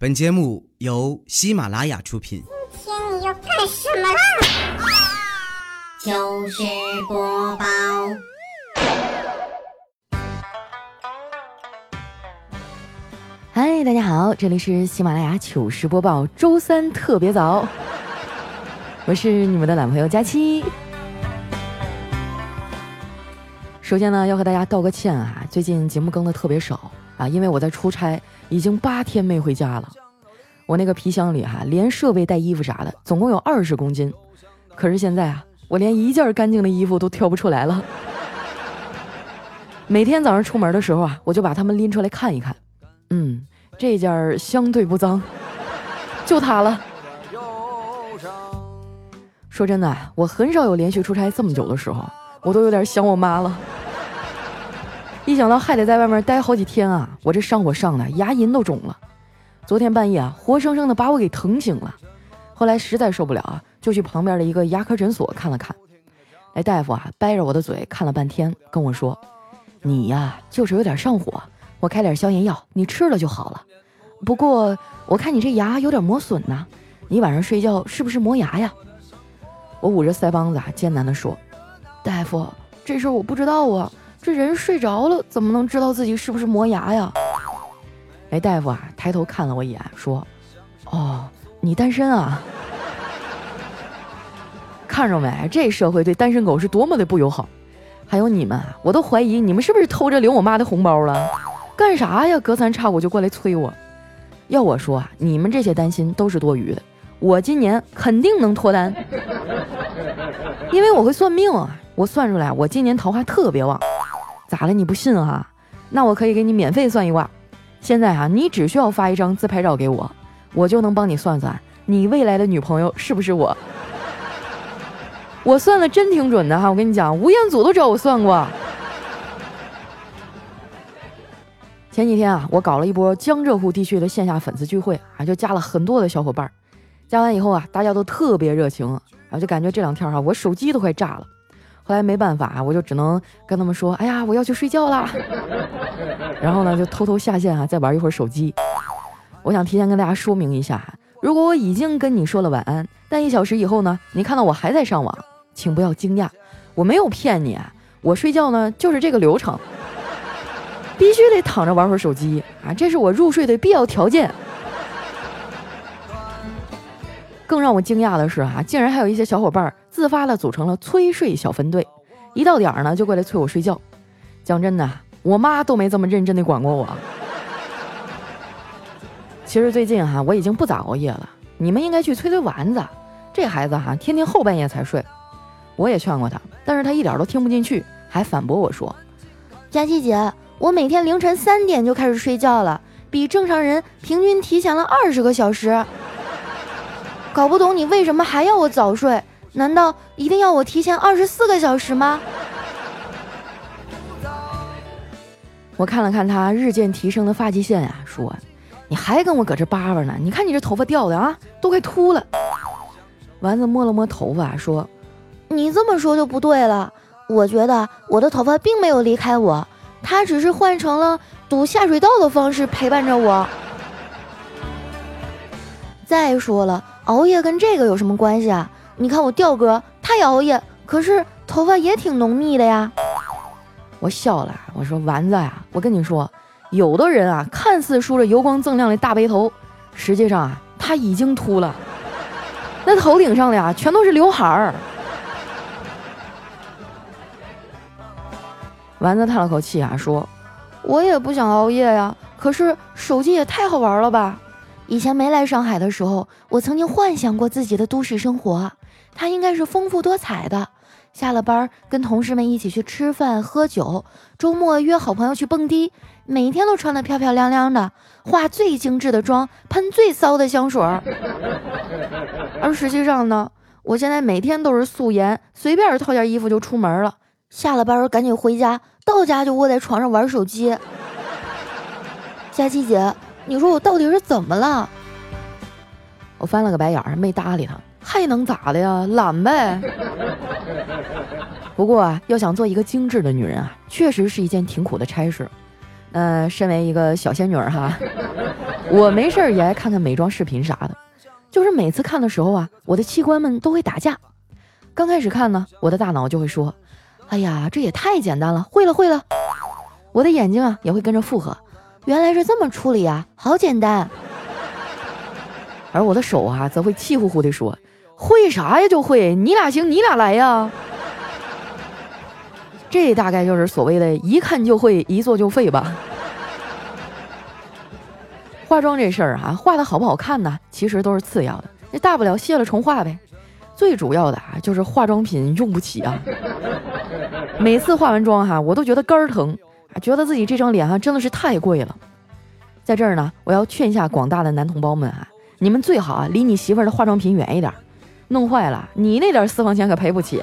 本节目由喜马拉雅出品。今天你要干什么啦？糗事播报，嗨，大家好，这里是喜马拉雅糗事播报，周三特别早，我是你们的懒朋友佳期。首先呢，要和大家道个歉啊，最近节目更的特别少啊，因为我在出差，已经八天没回家了。我那个皮箱里哈，连设备带衣服啥的，总共有二十公斤。可是现在啊，我连一件干净的衣服都挑不出来了。每天早上出门的时候啊，我就把它们拎出来看一看。嗯，这件相对不脏，就它了。说真的，我很少有连续出差这么久的时候，我都有点想我妈了。一想到还得在外面待好几天啊，我这上火上的牙龈都肿了。昨天半夜啊，活生生的把我给疼醒了。后来实在受不了啊，就去旁边的一个牙科诊所看了看。那大夫啊，掰着我的嘴看了半天，跟我说：“你呀，就是有点上火，我开点消炎药，你吃了就好了。不过我看你这牙有点磨损呐，你晚上睡觉是不是磨牙呀？”我捂着腮帮子啊，艰难地说：“大夫，这事我不知道啊。”这人睡着了，怎么能知道自己是不是磨牙呀？哎，大夫啊，抬头看了我一眼，说：“哦，你单身啊？看着没？这社会对单身狗是多么的不友好。还有你们，我都怀疑你们是不是偷着领我妈的红包了？干啥呀？隔三差五就过来催我。要我说啊，你们这些担心都是多余的。我今年肯定能脱单，因为我会算命啊。我算出来，我今年桃花特别旺。”咋了？你不信哈？那我可以给你免费算一卦。现在啊，你只需要发一张自拍照给我，我就能帮你算算你未来的女朋友是不是我。我算的真挺准的哈，我跟你讲，吴彦祖都找我算过。前几天啊，我搞了一波江浙沪地区的线下粉丝聚会啊，就加了很多的小伙伴。加完以后啊，大家都特别热情，然后就感觉这两天哈，我手机都快炸了。后来没办法，我就只能跟他们说：“哎呀，我要去睡觉啦。”然后呢，就偷偷下线啊，再玩一会儿手机。我想提前跟大家说明一下，如果我已经跟你说了晚安，但一小时以后呢，你看到我还在上网，请不要惊讶，我没有骗你，我睡觉呢就是这个流程，必须得躺着玩会儿手机啊，这是我入睡的必要条件。更让我惊讶的是啊，竟然还有一些小伙伴自发的组成了催睡小分队，一到点儿呢就过来催我睡觉。讲真的，我妈都没这么认真的管过我。其实最近哈，我已经不咋熬夜了，你们应该去催催丸子，这孩子哈天天后半夜才睡。我也劝过他，但是他一点都听不进去，还反驳我说：“佳琪姐，我每天凌晨三点就开始睡觉了，比正常人平均提前了二十个小时。”搞不懂你为什么还要我早睡？难道一定要我提前二十四个小时吗？我看了看他日渐提升的发际线呀，说：“你还跟我搁这叭叭呢？你看你这头发掉的啊，都快秃了。”丸子摸了摸头发，说：“你这么说就不对了。我觉得我的头发并没有离开我，它只是换成了堵下水道的方式陪伴着我。再说了。”熬夜跟这个有什么关系啊？你看我调哥，他也熬夜，可是头发也挺浓密的呀。我笑了，我说丸子呀，我跟你说，有的人啊，看似梳着油光锃亮的大背头，实际上啊，他已经秃了，那头顶上的呀，全都是刘海儿。丸子叹了口气啊，说：“我也不想熬夜呀，可是手机也太好玩了吧。”以前没来上海的时候，我曾经幻想过自己的都市生活，它应该是丰富多彩的。下了班跟同事们一起去吃饭喝酒，周末约好朋友去蹦迪，每天都穿得漂漂亮亮的，化最精致的妆，喷最骚的香水。而实际上呢，我现在每天都是素颜，随便套件衣服就出门了。下了班赶紧回家，到家就窝在床上玩手机。佳琪姐。你说我到底是怎么了？我翻了个白眼儿，没搭理他，还能咋的呀？懒呗。不过啊，要想做一个精致的女人啊，确实是一件挺苦的差事。呃，身为一个小仙女儿哈，我没事儿也爱看看美妆视频啥的，就是每次看的时候啊，我的器官们都会打架。刚开始看呢，我的大脑就会说：“哎呀，这也太简单了，会了会了。”我的眼睛啊也会跟着附和：“原来是这么处理啊，好简单。”而我的手啊则会气呼呼地说：“会啥呀就会，你俩行你俩来呀。”这大概就是所谓的一看就会，一做就废吧。化妆这事儿啊，画的好不好看呢？其实都是次要的，那大不了卸了重画呗。最主要的啊，就是化妆品用不起啊。每次化完妆哈，我都觉得肝儿疼，觉得自己这张脸哈真的是太贵了。在这儿呢，我要劝一下广大的男同胞们啊，你们最好啊离你媳妇儿的化妆品远一点，弄坏了你那点私房钱可赔不起。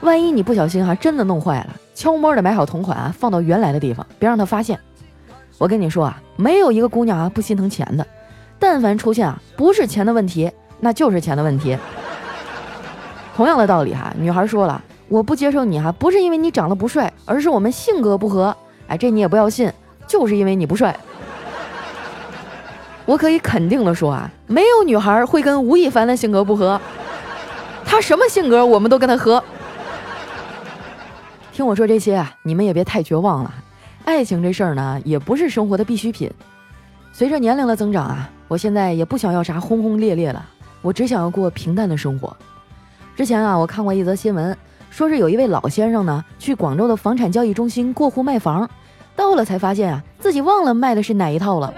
万一你不小心哈真的弄坏了，悄摸的买好同款，放到原来的地方，别让他发现。我跟你说啊，没有一个姑娘啊不心疼钱的，但凡出现啊不是钱的问题，那就是钱的问题。同样的道理哈，女孩说了，我不接受你哈，不是因为你长得不帅，而是我们性格不合。哎，这你也不要信，就是因为你不帅。我可以肯定的说啊，没有女孩会跟吴亦凡的性格不合，他什么性格我们都跟他合。听我说这些啊，你们也别太绝望了。爱情这事儿呢，也不是生活的必需品。随着年龄的增长啊，我现在也不想要啥轰轰烈烈了，我只想要过平淡的生活。之前啊，我看过一则新闻，说是有一位老先生呢，去广州的房产交易中心过户卖房，到了才发现啊，自己忘了卖的是哪一套了。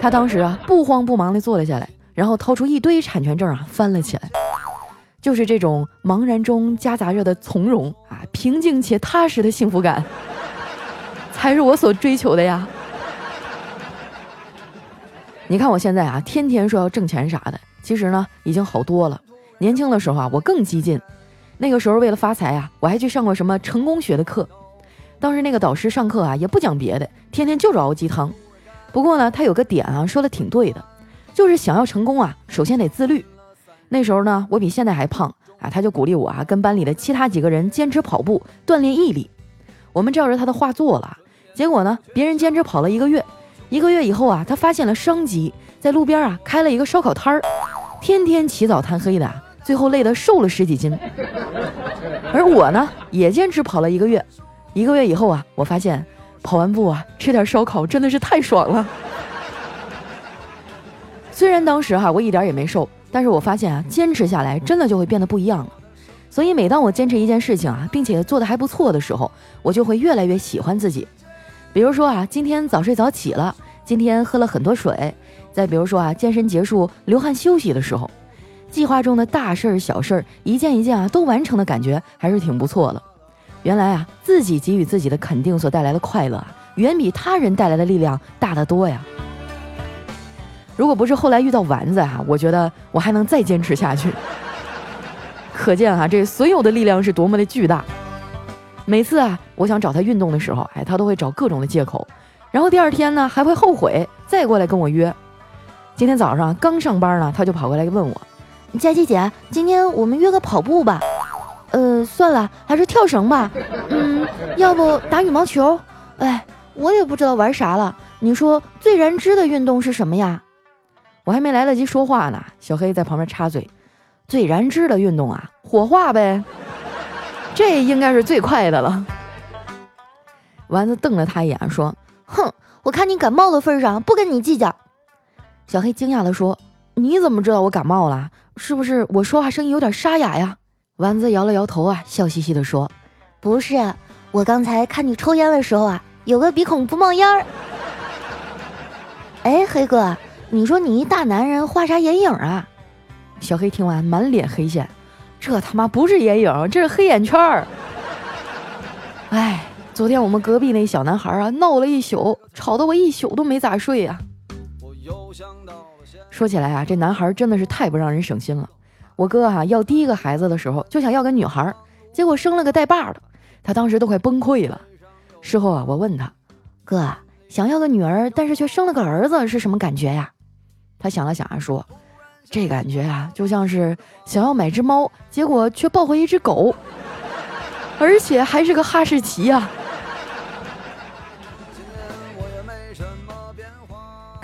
他当时啊，不慌不忙地坐了下来，然后掏出一堆产权证啊，翻了起来。就是这种茫然中夹杂着的从容啊，平静且踏实的幸福感。才是我所追求的呀！你看我现在啊，天天说要挣钱啥的，其实呢已经好多了。年轻的时候啊，我更激进。那个时候为了发财啊，我还去上过什么成功学的课。当时那个导师上课啊，也不讲别的，天天就是熬鸡汤。不过呢，他有个点啊，说的挺对的，就是想要成功啊，首先得自律。那时候呢，我比现在还胖啊，他就鼓励我啊，跟班里的其他几个人坚持跑步，锻炼毅力。我们照着他的话做了。结果呢？别人坚持跑了一个月，一个月以后啊，他发现了商机，在路边啊开了一个烧烤摊儿，天天起早贪黑的，最后累得瘦了十几斤。而我呢，也坚持跑了一个月，一个月以后啊，我发现跑完步啊，吃点烧烤真的是太爽了。虽然当时哈我一点也没瘦，但是我发现啊，坚持下来真的就会变得不一样了。所以每当我坚持一件事情啊，并且做得还不错的时候，我就会越来越喜欢自己。比如说啊，今天早睡早起了，今天喝了很多水。再比如说啊，健身结束流汗休息的时候，计划中的大事儿、小事儿一件一件啊都完成的感觉还是挺不错的。原来啊，自己给予自己的肯定所带来的快乐啊，远比他人带来的力量大得多呀。如果不是后来遇到丸子啊，我觉得我还能再坚持下去。可见啊，这所有的力量是多么的巨大。每次啊，我想找他运动的时候，哎，他都会找各种的借口，然后第二天呢还会后悔，再过来跟我约。今天早上刚上班呢，他就跑过来问我：“佳琪姐，今天我们约个跑步吧？呃，算了，还是跳绳吧。嗯，要不打羽毛球？哎，我也不知道玩啥了。你说最燃脂的运动是什么呀？”我还没来得及说话呢，小黑在旁边插嘴：“最燃脂的运动啊，火化呗。”这应该是最快的了。丸子瞪了他一眼，说：“哼，我看你感冒的份上，不跟你计较。”小黑惊讶地说：“你怎么知道我感冒了？是不是我说话声音有点沙哑呀？”丸子摇了摇头啊，笑嘻嘻地说：“不是，我刚才看你抽烟的时候啊，有个鼻孔不冒烟儿。”哎，黑哥，你说你一大男人画啥眼影啊？小黑听完，满脸黑线。这他妈不是眼影，这是黑眼圈儿。哎，昨天我们隔壁那小男孩啊，闹了一宿，吵得我一宿都没咋睡呀。说起来啊，这男孩真的是太不让人省心了。我哥哈要第一个孩子的时候，就想要个女孩，结果生了个带把的，他当时都快崩溃了。事后啊，我问他，哥想要个女儿，但是却生了个儿子，是什么感觉呀？他想了想啊，说。这感觉啊，就像是想要买只猫，结果却抱回一只狗，而且还是个哈士奇呀。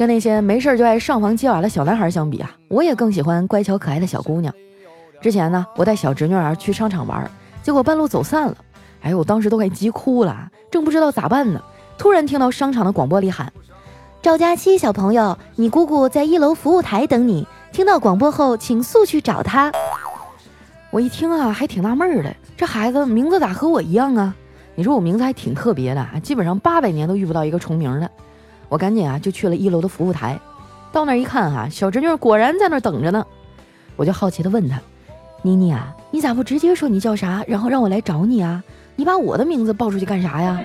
跟那些没事就爱上房揭瓦的小男孩相比啊，我也更喜欢乖巧可爱的小姑娘。之前呢，我带小侄女儿去商场玩，结果半路走散了，哎呦，我当时都快急哭了，正不知道咋办呢。突然听到商场的广播里喊：“赵佳期小朋友，你姑姑在一楼服务台等你，听到广播后请速去找她。”我一听啊，还挺纳闷的，这孩子名字咋和我一样啊？你说我名字还挺特别的，基本上八百年都遇不到一个重名的。我赶紧啊就去了一楼的服务台，到那儿一看哈，小侄女果然在那儿等着呢。我就好奇的问她：“妮妮啊，你咋不直接说你叫啥，然后让我来找你啊？你把我的名字报出去干啥呀？”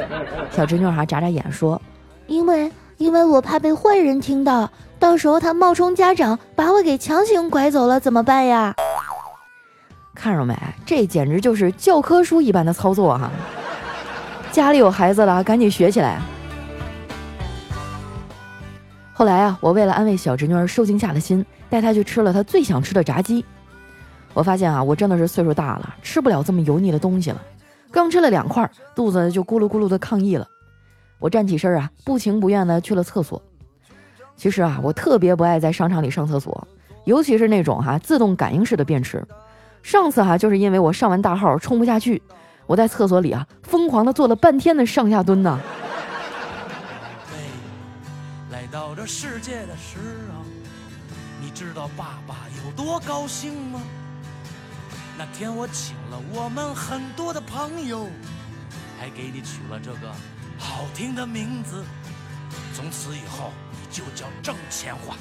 小侄女哈眨眨眼说：“因为因为我怕被坏人听到，到时候他冒充家长把我给强行拐走了怎么办呀？”看着没，这简直就是教科书一般的操作哈！家里有孩子了，赶紧学起来。后来啊，我为了安慰小侄女儿受惊吓的心，带她去吃了她最想吃的炸鸡。我发现啊，我真的是岁数大了，吃不了这么油腻的东西了。刚吃了两块，肚子就咕噜咕噜的抗议了。我站起身啊，不情不愿的去了厕所。其实啊，我特别不爱在商场里上厕所，尤其是那种哈自动感应式的便池。上次哈就是因为我上完大号冲不下去，我在厕所里啊疯狂的做了半天的上下蹲呢。到这世界的时候，你知道爸爸有多高兴吗？那天我请了我们很多的朋友，还给你取了这个好听的名字。从此以后，你就叫挣钱花。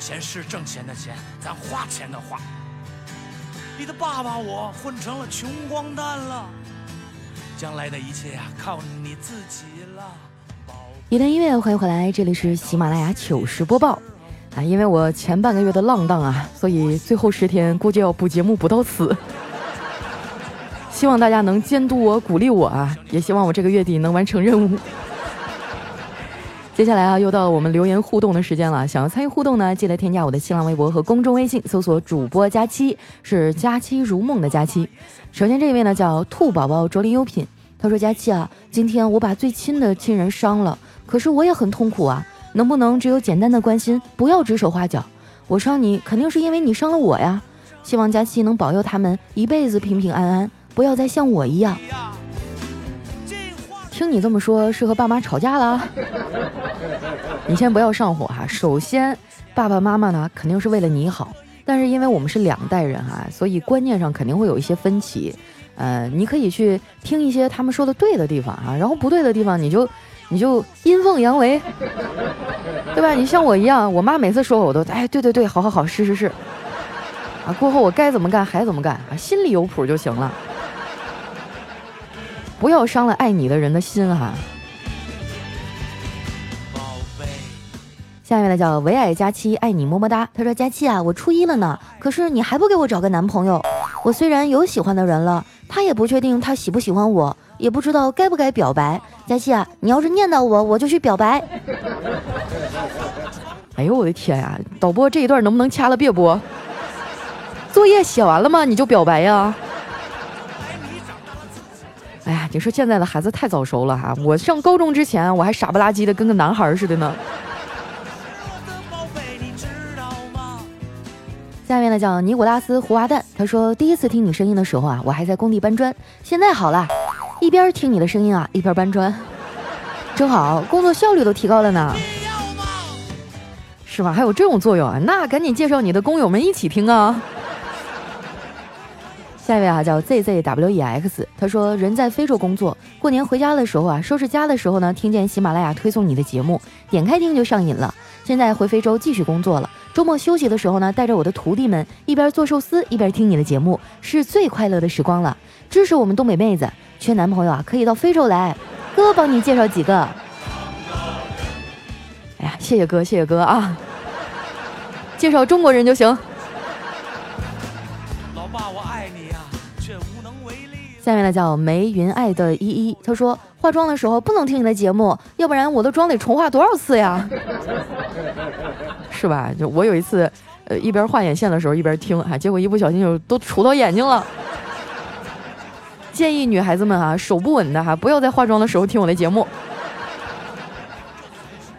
钱是挣钱的钱，咱花钱的花。你的爸爸我混成了穷光蛋了，将来的一切呀，靠你自己了。一段音乐，欢迎回来，这里是喜马拉雅糗事播报啊！因为我前半个月的浪荡啊，所以最后十天估计要补节目补到此。希望大家能监督我、鼓励我啊！也希望我这个月底能完成任务。接下来啊，又到了我们留言互动的时间了。想要参与互动呢，记得添加我的新浪微博和公众微信，搜索“主播佳期”，是“佳期如梦”的佳期。首先这一位呢叫兔宝宝卓林优品，他说：“佳期啊，今天我把最亲的亲人伤了。”可是我也很痛苦啊，能不能只有简单的关心，不要指手画脚？我伤你，肯定是因为你伤了我呀。希望佳期能保佑他们一辈子平平安安，不要再像我一样。听你这么说，是和爸妈吵架了？你先不要上火哈。首先，爸爸妈妈呢肯定是为了你好，但是因为我们是两代人哈，所以观念上肯定会有一些分歧。呃，你可以去听一些他们说的对的地方啊，然后不对的地方你就。你就阴奉阳违，对吧？你像我一样，我妈每次说我，我都哎，对对对，好好好，是是是，啊，过后我该怎么干还怎么干啊，心里有谱就行了，不要伤了爱你的人的心哈。宝贝，下面呢叫唯爱佳期，爱你么么哒。他说：佳期啊，我初一了呢，可是你还不给我找个男朋友？我虽然有喜欢的人了，他也不确定他喜不喜欢我。也不知道该不该表白，佳琪啊，你要是念叨我，我就去表白。哎呦我的天呀，导播这一段能不能掐了别播？作业写完了吗？你就表白呀？哎呀，你说现在的孩子太早熟了哈！我上高中之前，我还傻不拉几的跟个男孩似的呢。下面呢叫尼古拉斯胡娃蛋，他说第一次听你声音的时候啊，我还在工地搬砖，现在好了。一边听你的声音啊，一边搬砖，正好工作效率都提高了呢，是吧？还有这种作用啊？那赶紧介绍你的工友们一起听啊！下一位啊，叫 zzwex，他说人在非洲工作，过年回家的时候啊，收拾家的时候呢，听见喜马拉雅推送你的节目，点开听就上瘾了。现在回非洲继续工作了，周末休息的时候呢，带着我的徒弟们一边做寿司一边听你的节目，是最快乐的时光了。支持我们东北妹子。缺男朋友啊，可以到非洲来，哥帮你介绍几个。哎呀，谢谢哥，谢谢哥啊！介绍中国人就行。老爸，我爱你呀，却无能为力。下面呢叫梅云爱的依依，他说化妆的时候不能听你的节目，要不然我的妆得重化多少次呀？是吧？就我有一次，呃，一边画眼线的时候一边听，啊，结果一不小心就都杵到眼睛了。建议女孩子们啊，手不稳的哈，不要在化妆的时候听我的节目。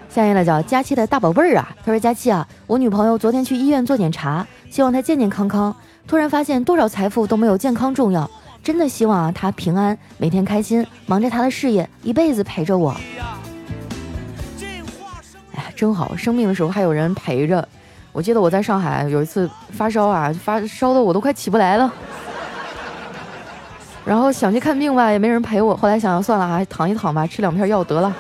下一位呢叫佳期的大宝贝儿啊，他说佳期啊，我女朋友昨天去医院做检查，希望她健健康康。突然发现多少财富都没有健康重要，真的希望啊她平安，每天开心，忙着她的事业，一辈子陪着我。哎呀，真好，生病的时候还有人陪着。我记得我在上海有一次发烧啊，发烧的我都快起不来了，然后想去看病吧，也没人陪我。后来想想算了啊，躺一躺吧，吃两片药得了。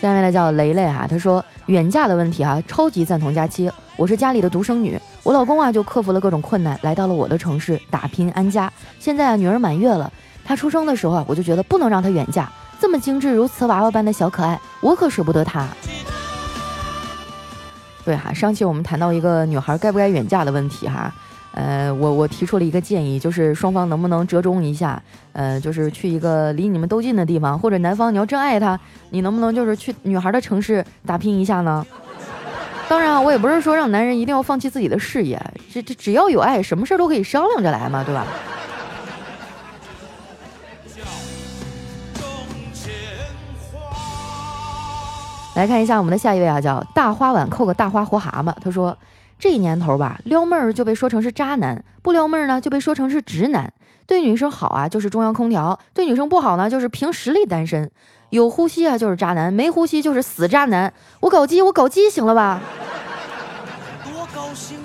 下面呢叫雷雷哈，他说远嫁的问题哈，超级赞同佳期。我是家里的独生女，我老公啊就克服了各种困难，来到了我的城市打拼安家。现在啊女儿满月了，她出生的时候啊我就觉得不能让她远嫁，这么精致如瓷娃娃般的小可爱，我可舍不得她。对哈，上期我们谈到一个女孩该不该远嫁的问题哈。呃，我我提出了一个建议，就是双方能不能折中一下，呃，就是去一个离你们都近的地方，或者男方你要真爱他，你能不能就是去女孩的城市打拼一下呢？当然，我也不是说让男人一定要放弃自己的事业，这这只要有爱，什么事都可以商量着来嘛，对吧？来看一下我们的下一位啊，叫大花碗扣个大花活蛤蟆，他说。这年头吧，撩妹儿就被说成是渣男，不撩妹儿呢就被说成是直男。对女生好啊，就是中央空调；对女生不好呢，就是凭实力单身。有呼吸啊，就是渣男；没呼吸就是死渣男。我搞基，我搞基，行了吧？多高兴！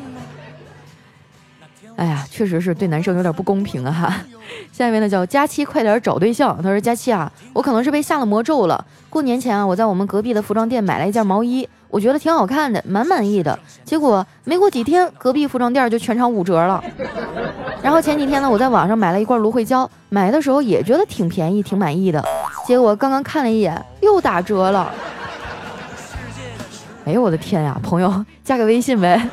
哎呀，确实是对男生有点不公平啊！哈。下一位呢叫佳期，快点找对象。他说：“佳期啊，我可能是被下了魔咒了。过年前啊，我在我们隔壁的服装店买了一件毛衣。”我觉得挺好看的，蛮满意的。结果没过几天，隔壁服装店就全场五折了。然后前几天呢，我在网上买了一罐芦荟胶，买的时候也觉得挺便宜，挺满意的。结果刚刚看了一眼，又打折了。哎呦我的天呀，朋友，加个微信呗。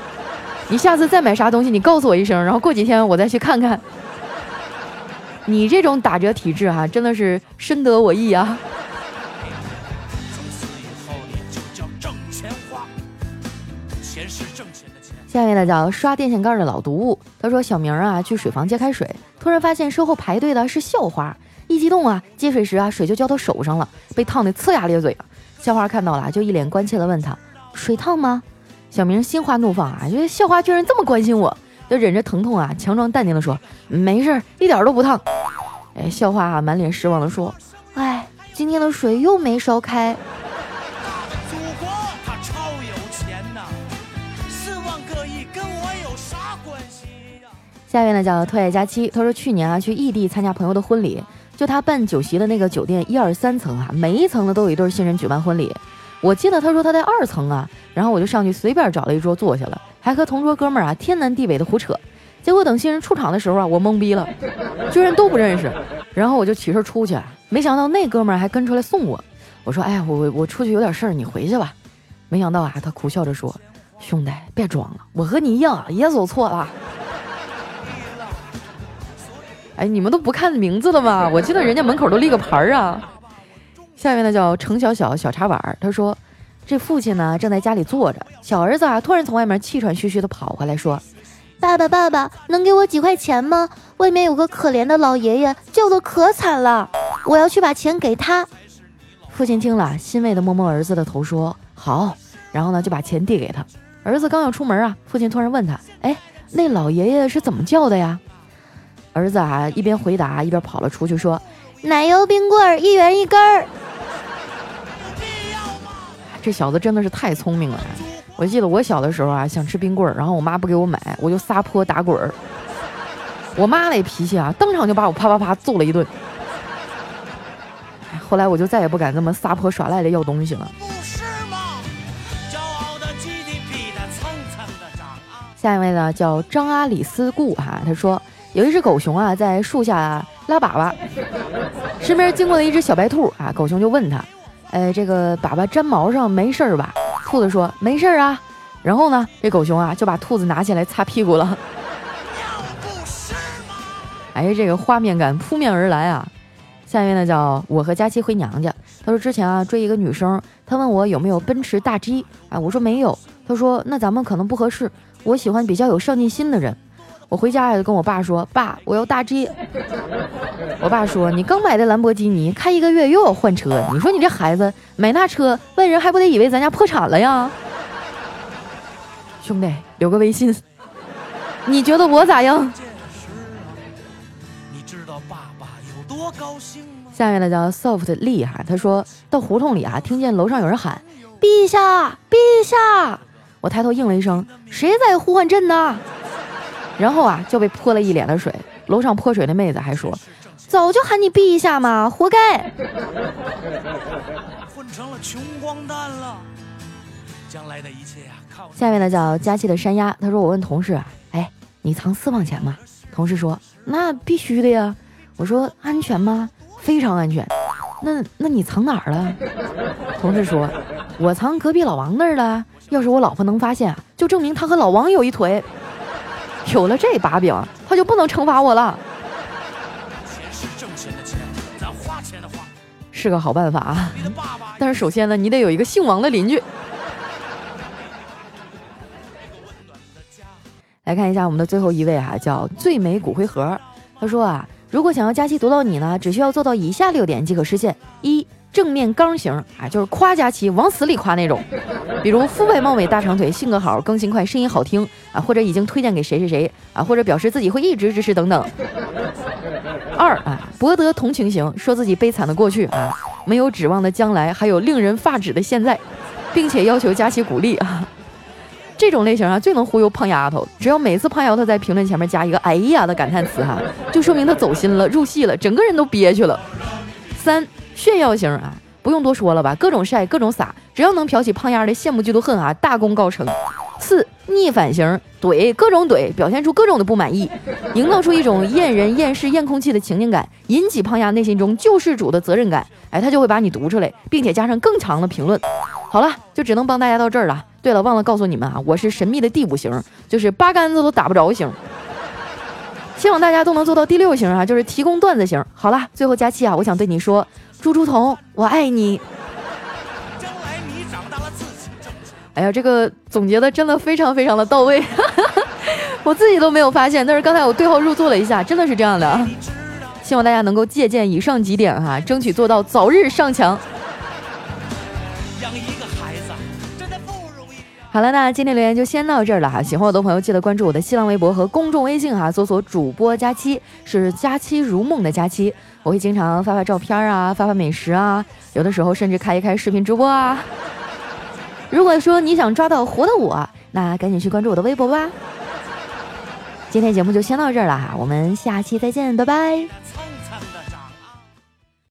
你下次再买啥东西，你告诉我一声，然后过几天我再去看看。你这种打折体质哈，真的是深得我意啊。下一位呢叫刷电线杆的老毒物，他说小明啊去水房接开水，突然发现身后排队的是校花，一激动啊接水时啊水就浇到手上了，被烫得呲牙咧嘴。校花看到了就一脸关切的问他水烫吗？小明心花怒放啊，觉得校花居然这么关心我，就忍着疼痛啊强装淡定的说没事，一点都不烫。哎，校花啊满脸失望的说，哎，今天的水又没烧开。下一位呢叫特爱佳期，他说去年啊去异地参加朋友的婚礼，就他办酒席的那个酒店一二三层啊，每一层呢都有一对新人举办婚礼。我记得他说他在二层啊，然后我就上去随便找了一桌坐下了，还和同桌哥们儿啊天南地北的胡扯。结果等新人出场的时候啊，我懵逼了，居然都不认识。然后我就起身出去，没想到那哥们儿还跟出来送我。我说哎呀，我我出去有点事儿，你回去吧。没想到啊，他苦笑着说：“兄弟，别装了，我和你一样也走错了。”哎，你们都不看名字了吗？我记得人家门口都立个牌儿啊。下面呢叫程小小小茶碗儿，他说，这父亲呢正在家里坐着，小儿子啊突然从外面气喘吁吁的跑回来，说：“爸爸爸爸，能给我几块钱吗？外面有个可怜的老爷爷叫的可惨了，我要去把钱给他。”父亲听了，欣慰的摸摸儿子的头，说：“好。”然后呢就把钱递给他。儿子刚要出门啊，父亲突然问他：“哎，那老爷爷是怎么叫的呀？”儿子啊，一边回答一边跑了出去，说：“奶油冰棍儿一元一根儿。”这小子真的是太聪明了。我记得我小的时候啊，想吃冰棍儿，然后我妈不给我买，我就撒泼打滚儿。我妈那脾气啊，当场就把我啪啪啪揍了一顿。后来我就再也不敢这么撒泼耍赖的要东西了。下一位呢，叫张阿里斯固哈，他说。有一只狗熊啊，在树下拉粑粑，身边经过了一只小白兔啊，狗熊就问他：“哎，这个粑粑粘毛上没事儿吧？”兔子说：“没事儿啊。”然后呢，这狗熊啊就把兔子拿起来擦屁股了。哎，这个画面感扑面而来啊！下面呢叫我和佳期回娘家。他说之前啊追一个女生，他问我有没有奔驰大 G 啊，我说没有。他说那咱们可能不合适，我喜欢比较有上进心的人。我回家就跟我爸说：“爸，我要大 G。”我爸说：“你刚买的兰博基尼，开一个月又要换车，你说你这孩子买那车，外人还不得以为咱家破产了呀？”兄弟，留个微信，你觉得我咋样？下面的叫 Soft 厉害，他说到胡同里啊，听见楼上有人喊：“陛下，陛下！”我抬头应了一声：“谁在呼唤朕呢？”然后啊，就被泼了一脸的水。楼上泼水的妹子还说：“早就喊你避一下嘛，活该。”混成了穷光蛋了。将来的一切啊，靠。下面呢叫佳期的山鸭，他说：“我问同事，哎，你藏私房钱吗？”同事说：“那必须的呀。”我说：“安全吗？”“非常安全。”“那那你藏哪儿了？”同事说：“我藏隔壁老王那儿了。要是我老婆能发现，就证明他和老王有一腿。”有了这把柄，他就不能惩罚我了。是个好办法啊！但是首先呢，你得有一个姓王的邻居。来看一下我们的最后一位啊，叫最美骨灰盒。他说啊，如果想要佳期读到你呢，只需要做到以下六点即可实现：一。正面刚型啊，就是夸佳琪往死里夸那种，比如肤白貌美、大长腿、性格好、更新快、声音好听啊，或者已经推荐给谁谁谁啊，或者表示自己会一直支持等等。二啊，博得同情型，说自己悲惨的过去啊，没有指望的将来，还有令人发指的现在，并且要求佳琪鼓励啊。这种类型啊，最能忽悠胖丫头，只要每次胖丫头在评论前面加一个“哎呀”的感叹词哈，就说明她走心了、入戏了，整个人都憋屈了。三。炫耀型啊，不用多说了吧，各种晒，各种撒，只要能挑起胖丫的羡慕嫉妒恨啊，大功告成。四逆反型，怼各种怼，表现出各种的不满意，营造出一种厌人、厌世、厌空气的情境感，引起胖丫内心中救世主的责任感。哎，他就会把你读出来，并且加上更长的评论。好了，就只能帮大家到这儿了。对了，忘了告诉你们啊，我是神秘的第五型，就是八竿子都打不着型。希望大家都能做到第六型啊，就是提供段子型。好了，最后佳期啊，我想对你说。猪猪头，我爱你。将来你长大了自己哎呀，这个总结的真的非常非常的到位，我自己都没有发现，但是刚才我对号入座了一下，真的是这样的。希望大家能够借鉴以上几点哈，争取做到早日上墙。好了，那今天留言就先到这儿了哈。喜欢我的朋友记得关注我的新浪微博和公众微信哈，搜索主播佳期，是佳期如梦的佳期。我会经常发发照片啊，发发美食啊，有的时候甚至开一开视频直播啊。如果说你想抓到活的我，那赶紧去关注我的微博吧。今天节目就先到这儿了哈，我们下期再见，拜拜。